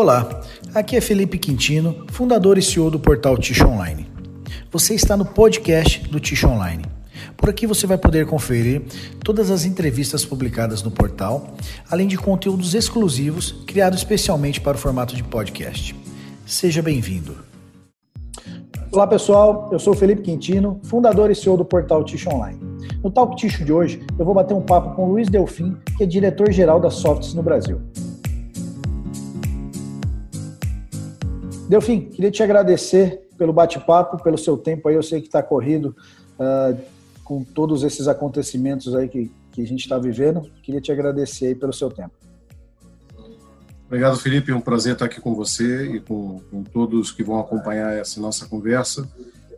Olá, aqui é Felipe Quintino, fundador e CEO do portal Ticho Online. Você está no podcast do Ticho Online. Por aqui você vai poder conferir todas as entrevistas publicadas no portal, além de conteúdos exclusivos criados especialmente para o formato de podcast. Seja bem-vindo. Olá pessoal, eu sou Felipe Quintino, fundador e CEO do portal Ticho Online. No Talk Ticho de hoje, eu vou bater um papo com Luiz Delfim, que é diretor-geral da Softs no Brasil. Delfim, queria te agradecer pelo bate-papo, pelo seu tempo aí. Eu sei que está corrido uh, com todos esses acontecimentos aí que, que a gente está vivendo. Queria te agradecer aí pelo seu tempo. Obrigado, Felipe. É um prazer estar aqui com você e com, com todos que vão acompanhar essa nossa conversa.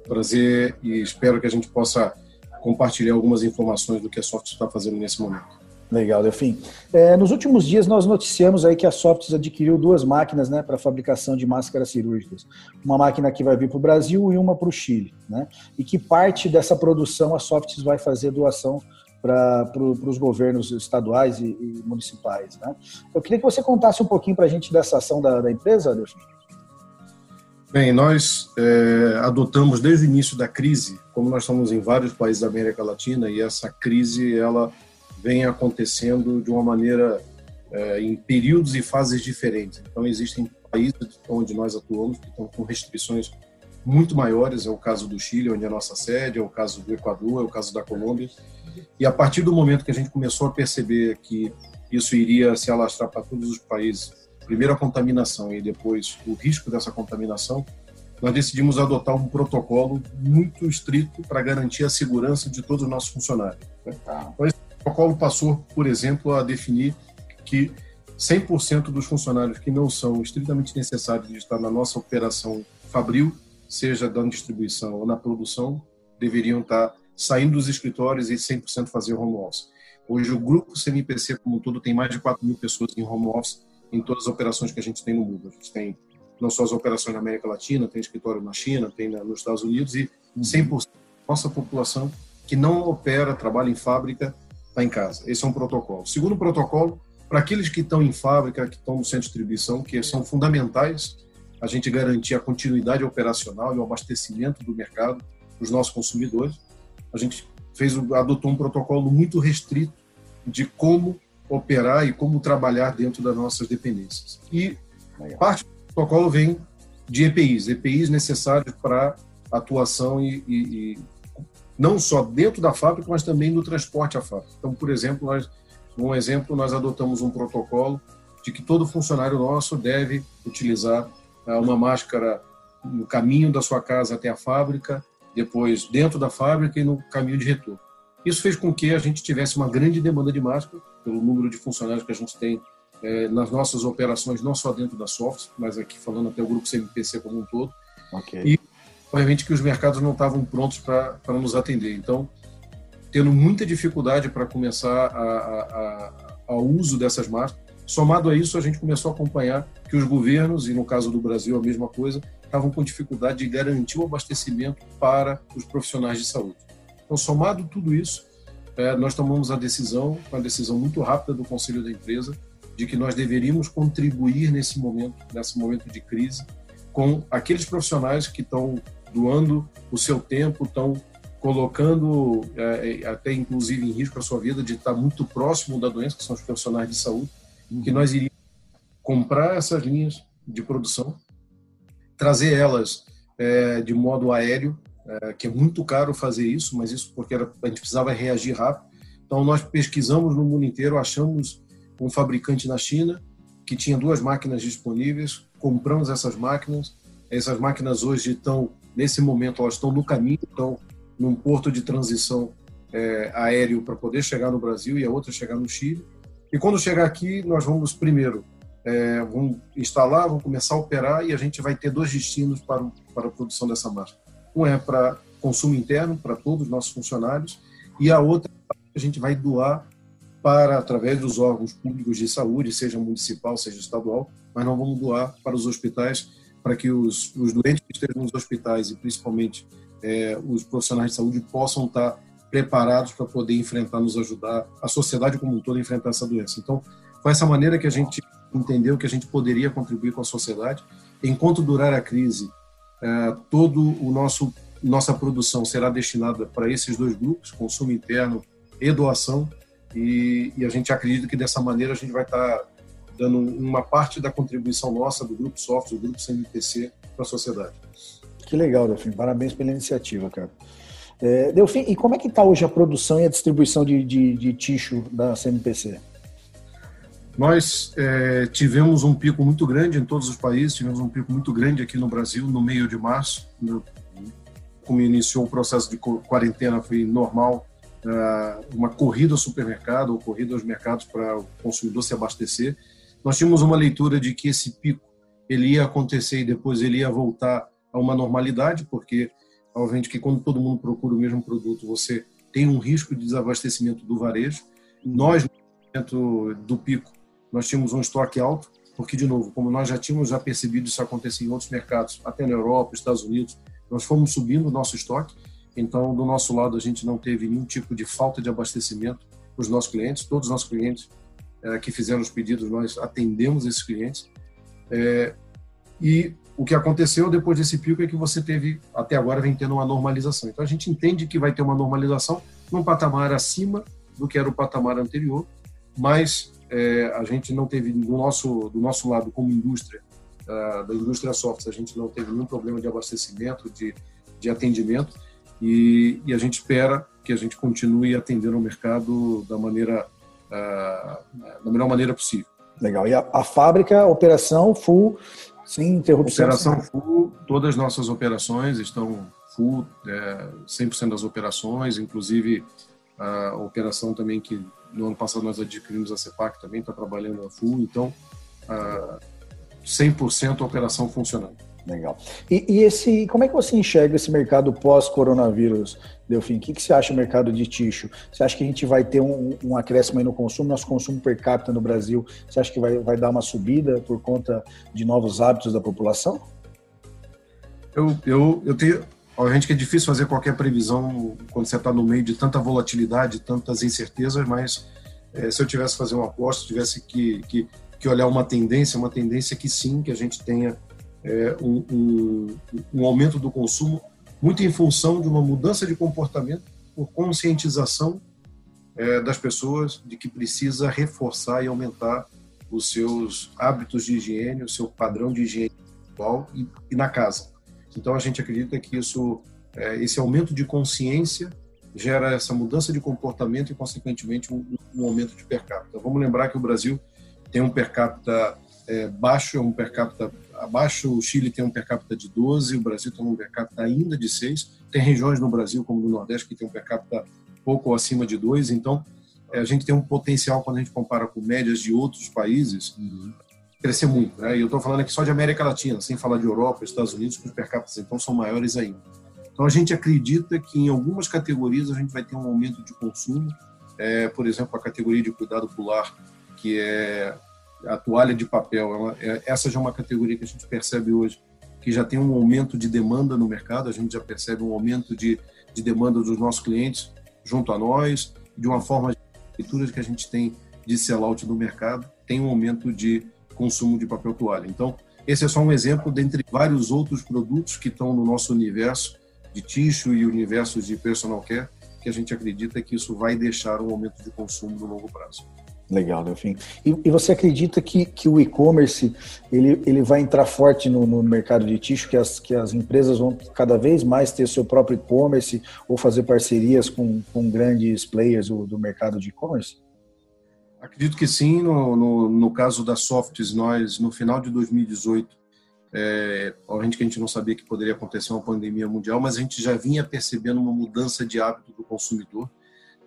Prazer e espero que a gente possa compartilhar algumas informações do que a Soft está fazendo nesse momento. Legal, Delfim. É, nos últimos dias nós noticiamos aí que a Softs adquiriu duas máquinas né, para fabricação de máscaras cirúrgicas. Uma máquina que vai vir para o Brasil e uma para o Chile. Né? E que parte dessa produção a Softs vai fazer doação para pro, os governos estaduais e, e, municipais. Né? Eu queria que você contasse um pouquinho para a gente dessa ação da, da empresa, Delfim. Bem, nós é, adotamos desde o início da crise, como nós estamos em vários países da América Latina, e essa crise ela vem acontecendo de uma maneira é, em períodos e fases diferentes. Então, existem países onde nós atuamos que estão com restrições muito maiores, é o caso do Chile, onde é a nossa sede, é o caso do Equador, é o caso da Colômbia. E a partir do momento que a gente começou a perceber que isso iria se alastrar para todos os países, primeiro a contaminação e depois o risco dessa contaminação, nós decidimos adotar um protocolo muito estrito para garantir a segurança de todos os nossos funcionários. Né? Tá. Então, protocolo passou, por exemplo, a definir que 100% dos funcionários que não são estritamente necessários de estar na nossa operação fabril, seja da distribuição ou na produção, deveriam estar saindo dos escritórios e 100% fazer home office. Hoje, o grupo CMPC como um todo tem mais de 4 mil pessoas em home office em todas as operações que a gente tem no mundo. A gente tem não só as operações na América Latina, tem escritório na China, tem nos Estados Unidos e 100% da nossa população que não opera, trabalha em fábrica, está em casa. Esse é um protocolo. Segundo protocolo, para aqueles que estão em fábrica, que estão no centro de distribuição, que são fundamentais a gente garantir a continuidade operacional e o abastecimento do mercado para os nossos consumidores, a gente fez adotou um protocolo muito restrito de como operar e como trabalhar dentro das nossas dependências. E parte do protocolo vem de EPIs, EPIs necessários para atuação e, e, e não só dentro da fábrica, mas também no transporte à fábrica. Então, por exemplo, nós, um exemplo, nós adotamos um protocolo de que todo funcionário nosso deve utilizar ah, uma máscara no caminho da sua casa até a fábrica, depois dentro da fábrica e no caminho de retorno. Isso fez com que a gente tivesse uma grande demanda de máscara, pelo número de funcionários que a gente tem é, nas nossas operações, não só dentro da Softs, mas aqui falando até o grupo CMPC como um todo. Okay. E obviamente que os mercados não estavam prontos para nos atender. Então, tendo muita dificuldade para começar a, a, a, uso dessas máscaras. Somado a isso, a gente começou a acompanhar que os governos, e no caso do Brasil a mesma coisa, estavam com dificuldade de garantir o abastecimento para os profissionais de saúde. Então, somado tudo isso, é, nós tomamos a decisão, uma decisão muito rápida do Conselho da Empresa, de que nós deveríamos contribuir nesse momento, nesse momento de crise, com aqueles profissionais que estão doando o seu tempo, estão colocando é, é, até inclusive em risco a sua vida de estar muito próximo da doença, que são os profissionais de saúde, uhum. que nós iríamos comprar essas linhas de produção, trazer elas é, de modo aéreo, é, que é muito caro fazer isso, mas isso porque era, a gente precisava reagir rápido. Então nós pesquisamos no mundo inteiro, achamos um fabricante na China que tinha duas máquinas disponíveis, compramos essas máquinas. Essas máquinas hoje estão Nesse momento, elas estão no caminho, estão num porto de transição é, aéreo para poder chegar no Brasil e a outra chegar no Chile. E quando chegar aqui, nós vamos primeiro é, vamos instalar, vamos começar a operar e a gente vai ter dois destinos para, para a produção dessa máscara. Um é para consumo interno, para todos os nossos funcionários, e a outra a gente vai doar para, através dos órgãos públicos de saúde, seja municipal, seja estadual, mas não vamos doar para os hospitais para que os, os doentes que estejam nos hospitais e principalmente é, os profissionais de saúde possam estar preparados para poder enfrentar, nos ajudar, a sociedade como um todo a enfrentar essa doença. Então, foi essa maneira que a gente entendeu que a gente poderia contribuir com a sociedade. Enquanto durar a crise, é, todo o nosso nossa produção será destinada para esses dois grupos, consumo interno e doação, e, e, a gente acredita que dessa maneira a gente vai estar dando uma parte da contribuição nossa do grupo software, do grupo CMPC para a sociedade. Que legal, Delfim. Parabéns pela iniciativa, cara. É, Delfim, e como é que está hoje a produção e a distribuição de, de, de ticho da CMPC? Nós é, tivemos um pico muito grande em todos os países, tivemos um pico muito grande aqui no Brasil no meio de março. No, como iniciou o processo de quarentena, foi normal uh, uma corrida ao supermercado ou corrida aos mercados para o consumidor se abastecer. Nós tínhamos uma leitura de que esse pico ele ia acontecer e depois ele ia voltar a uma normalidade, porque obviamente que quando todo mundo procura o mesmo produto, você tem um risco de desabastecimento do varejo. Nós, no momento do pico, nós tínhamos um estoque alto, porque, de novo, como nós já tínhamos já percebido isso acontecer em outros mercados, até na Europa, Estados Unidos, nós fomos subindo o nosso estoque, então, do nosso lado, a gente não teve nenhum tipo de falta de abastecimento para os nossos clientes, todos os nossos clientes é, que fizeram os pedidos, nós atendemos esses clientes. É, e o que aconteceu depois desse pico é que você teve, até agora, vem tendo uma normalização. Então, a gente entende que vai ter uma normalização num patamar acima do que era o patamar anterior, mas é, a gente não teve do nosso do nosso lado como indústria uh, da indústria software a gente não teve nenhum problema de abastecimento de, de atendimento e, e a gente espera que a gente continue atendendo o mercado da maneira da melhor maneira possível. Legal. E a, a fábrica a operação full sem interrupção? Operação full todas as nossas operações estão full é, 100% das operações inclusive a operação também que no ano passado nós adquirimos a CEPAC também, está trabalhando a full, então uh, 100% a operação funcionando. Legal. E, e, esse, como é que você enxerga esse mercado pós-coronavírus, Delfim? O que, que você acha do mercado de ticho? Você acha que a gente vai ter um, um acréscimo aí no consumo? Nosso consumo per capita no Brasil, você acha que vai, vai dar uma subida por conta de novos hábitos da população? Eu, eu, eu tenho, Obviamente que é difícil fazer qualquer previsão quando você está no meio de tanta volatilidade, tantas incertezas, mas é, se eu tivesse que fazer uma aposta, tivesse que, que, que, olhar uma tendência, uma tendência que sim, que a gente tenha é, um, um, um aumento do consumo, muito em função de uma mudança de comportamento por conscientização é, das pessoas de que precisa reforçar e aumentar os seus hábitos de higiene, o seu padrão de higiene atual e, e na casa. Então a gente acredita que isso, é, esse aumento de consciência gera essa mudança de comportamento e consequentemente um, um aumento de per capita. Vamos lembrar que o Brasil tem um per capita é, baixo, um per capita abaixo, o Chile tem um per capita de 12, o Brasil tem um per capita ainda de 6. Tem regiões no Brasil, como no Nordeste, que tem um per capita pouco acima de 2. Então, é, a gente tem um potencial, quando a gente compara com médias de outros países, uhum crescer muito. Né? E eu estou falando aqui só de América Latina, sem falar de Europa, Estados Unidos, que os per capita então são maiores ainda. Então a gente acredita que em algumas categorias a gente vai ter um aumento de consumo, é, por exemplo, a categoria de cuidado pular, que é a toalha de papel, ela, é, essa já é uma categoria que a gente percebe hoje que já tem um aumento de demanda no mercado, a gente já percebe um aumento de, de demanda dos nossos clientes junto a nós, de uma forma de leituras que a gente tem de sellout no mercado, tem um aumento de consumo de papel toalha. Então, esse é só um exemplo dentre vários outros produtos que estão no nosso universo de tissue e universo de personal care, que a gente acredita que isso vai deixar um aumento de consumo no longo prazo. Legal, Delfim. E, e você acredita que, que o e-commerce ele, ele vai entrar forte no, no mercado de tixo, que as, que as empresas vão cada vez mais ter seu próprio e-commerce ou fazer parcerias com, com grandes players do, do mercado de e-commerce? Acredito que sim. No, no, no, caso da Softs, nós, no final de 2018, é, obviamente que a gente não sabia que poderia acontecer uma pandemia mundial, mas a gente já vinha percebendo uma mudança de hábito do consumidor.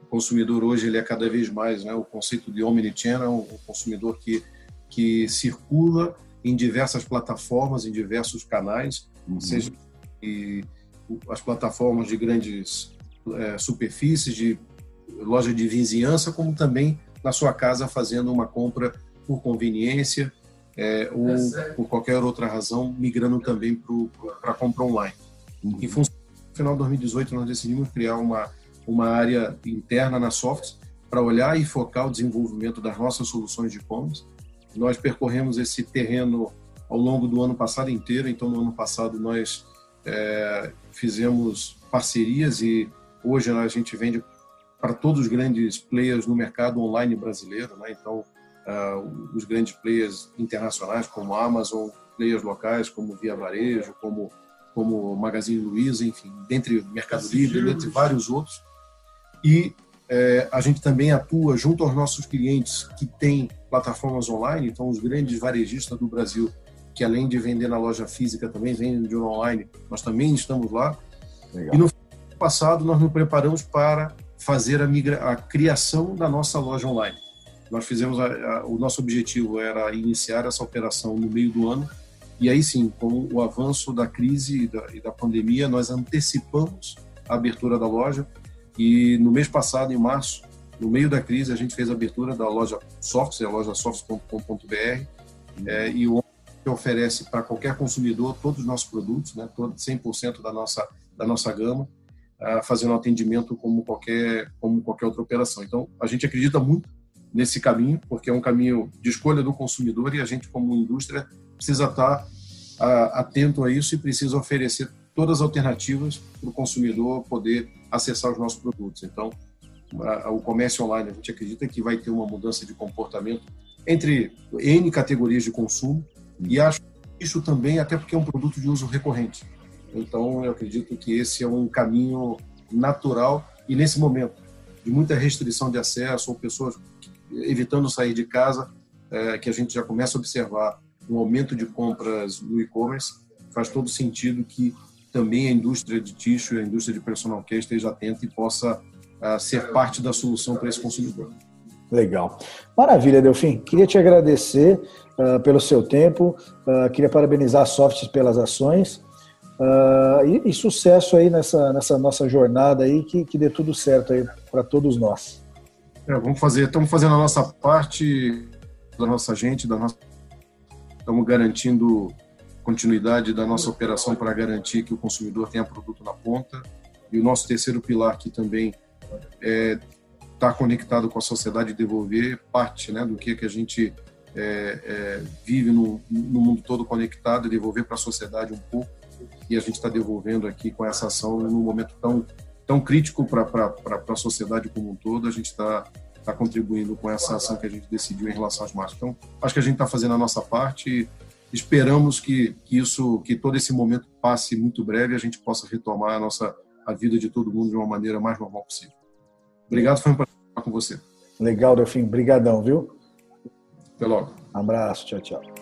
O consumidor hoje ele é cada vez mais, né, o conceito de omnichannel, o consumidor que, que circula em diversas plataformas, em diversos canais, uhum. seja e, as plataformas de grandes é, superfícies, de loja de vizinhança, como também na sua casa fazendo uma compra por conveniência é, ou é por qualquer outra razão, migrando também para a compra online. Uhum. Em função, no final de 2018, nós decidimos criar uma, uma área interna na Softs para olhar e focar o desenvolvimento das nossas soluções de e-commerce. Nós percorremos esse terreno ao longo do ano passado inteiro. Então, no ano passado, nós é, fizemos parcerias e hoje a gente vende para todos os grandes players no mercado online brasileiro. Né? Então, uh, os grandes players internacionais, como Amazon, players locais, como Via Varejo, como, como Magazine Luiza, enfim, dentre Mercado Livre, entre vários outros. E é, a gente também atua junto aos nossos clientes que têm plataformas online, então os grandes varejistas do Brasil que além de vender na loja física também vendem de online, nós também estamos lá. Legal. E no passado nós nos preparamos para fazer a, migra a criação da nossa loja online. Nós fizemos a, a, o nosso objetivo era iniciar essa operação no meio do ano e aí sim, com o avanço da crise e da, e da pandemia, nós antecipamos a abertura da loja e no mês passado, em março, no meio da crise, a gente fez a abertura da loja Softs, a loja softs.com.br, é, e o que oferece para qualquer consumidor todos os nossos produtos, né, todo, 100% da nossa, da nossa gama, uh, fazendo atendimento como qualquer, como qualquer outra operação. Então, a gente acredita muito nesse caminho, porque é um caminho de escolha do consumidor e a gente, como indústria, precisa estar uh, atento a isso e precisa oferecer todas as alternativas para o consumidor poder acessar os nossos produtos. Então, o comércio online, a gente acredita que vai ter uma mudança de comportamento entre N categorias de consumo, e acho isso também, até porque é um produto de uso recorrente. Então, eu acredito que esse é um caminho natural e nesse momento de muita restrição de acesso ou pessoas evitando sair de casa, é, que a gente já começa a observar um aumento de compras no e-commerce, faz todo sentido que também a indústria de tixo, a indústria de personal care esteja atenta e possa uh, ser parte da solução para esse consumidor. Legal. Maravilha, Delfim. Queria te agradecer uh, pelo seu tempo, uh, queria parabenizar a Softs pelas ações e, e, sucesso aí nessa, nessa nossa jornada aí, que, que dê tudo certo aí para todos nós. É, vamos fazer, estamos fazendo a nossa parte da nossa gente, da nossa, estamos garantindo continuidade da nossa operação para garantir que o consumidor tenha produto na ponta. E o nosso terceiro pilar aqui também é estar conectado com a sociedade devolver parte né, do que, que a gente é, é, vive no, no, mundo todo conectado devolver para a sociedade um pouco. E a gente está devolvendo aqui com essa ação num momento tão, tão crítico para a sociedade como um todo. A gente está tá contribuindo com essa ação que a gente decidiu em relação às marcas. Então, acho que a gente está fazendo a nossa parte e esperamos que, que isso, que todo esse momento passe muito breve e a gente possa retomar a nossa a vida de todo mundo de uma maneira mais normal possível. Obrigado, foi um prazer falar com você. Legal, Delfim. Brigadão, viu? Até logo. Um abraço. Tchau, tchau.